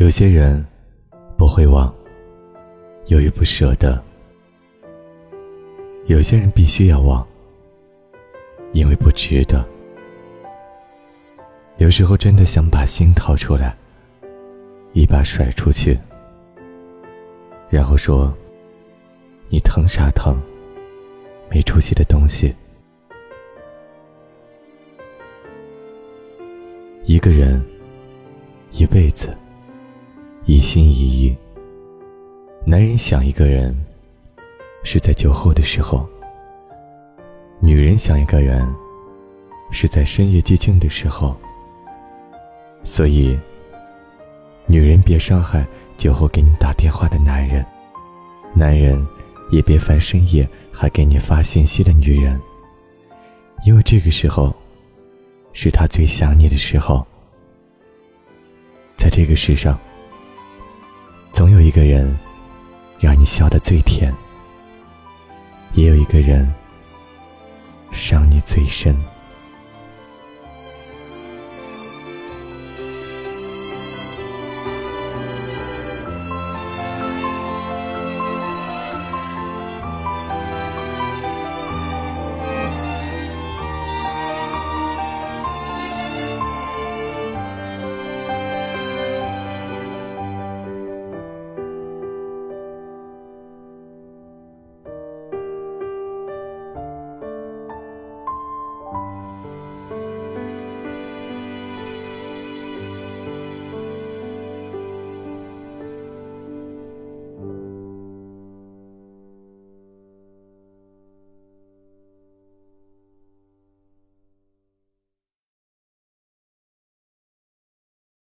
有些人不会忘，由于不舍得；有些人必须要忘，因为不值得。有时候真的想把心掏出来，一把甩出去，然后说：“你疼啥疼？没出息的东西。”一个人，一辈子。一心一意。男人想一个人，是在酒后的时候；女人想一个人，是在深夜寂静的时候。所以，女人别伤害酒后给你打电话的男人，男人也别烦深夜还给你发信息的女人，因为这个时候，是他最想你的时候。在这个世上。总有一个人，让你笑得最甜；也有一个人，伤你最深。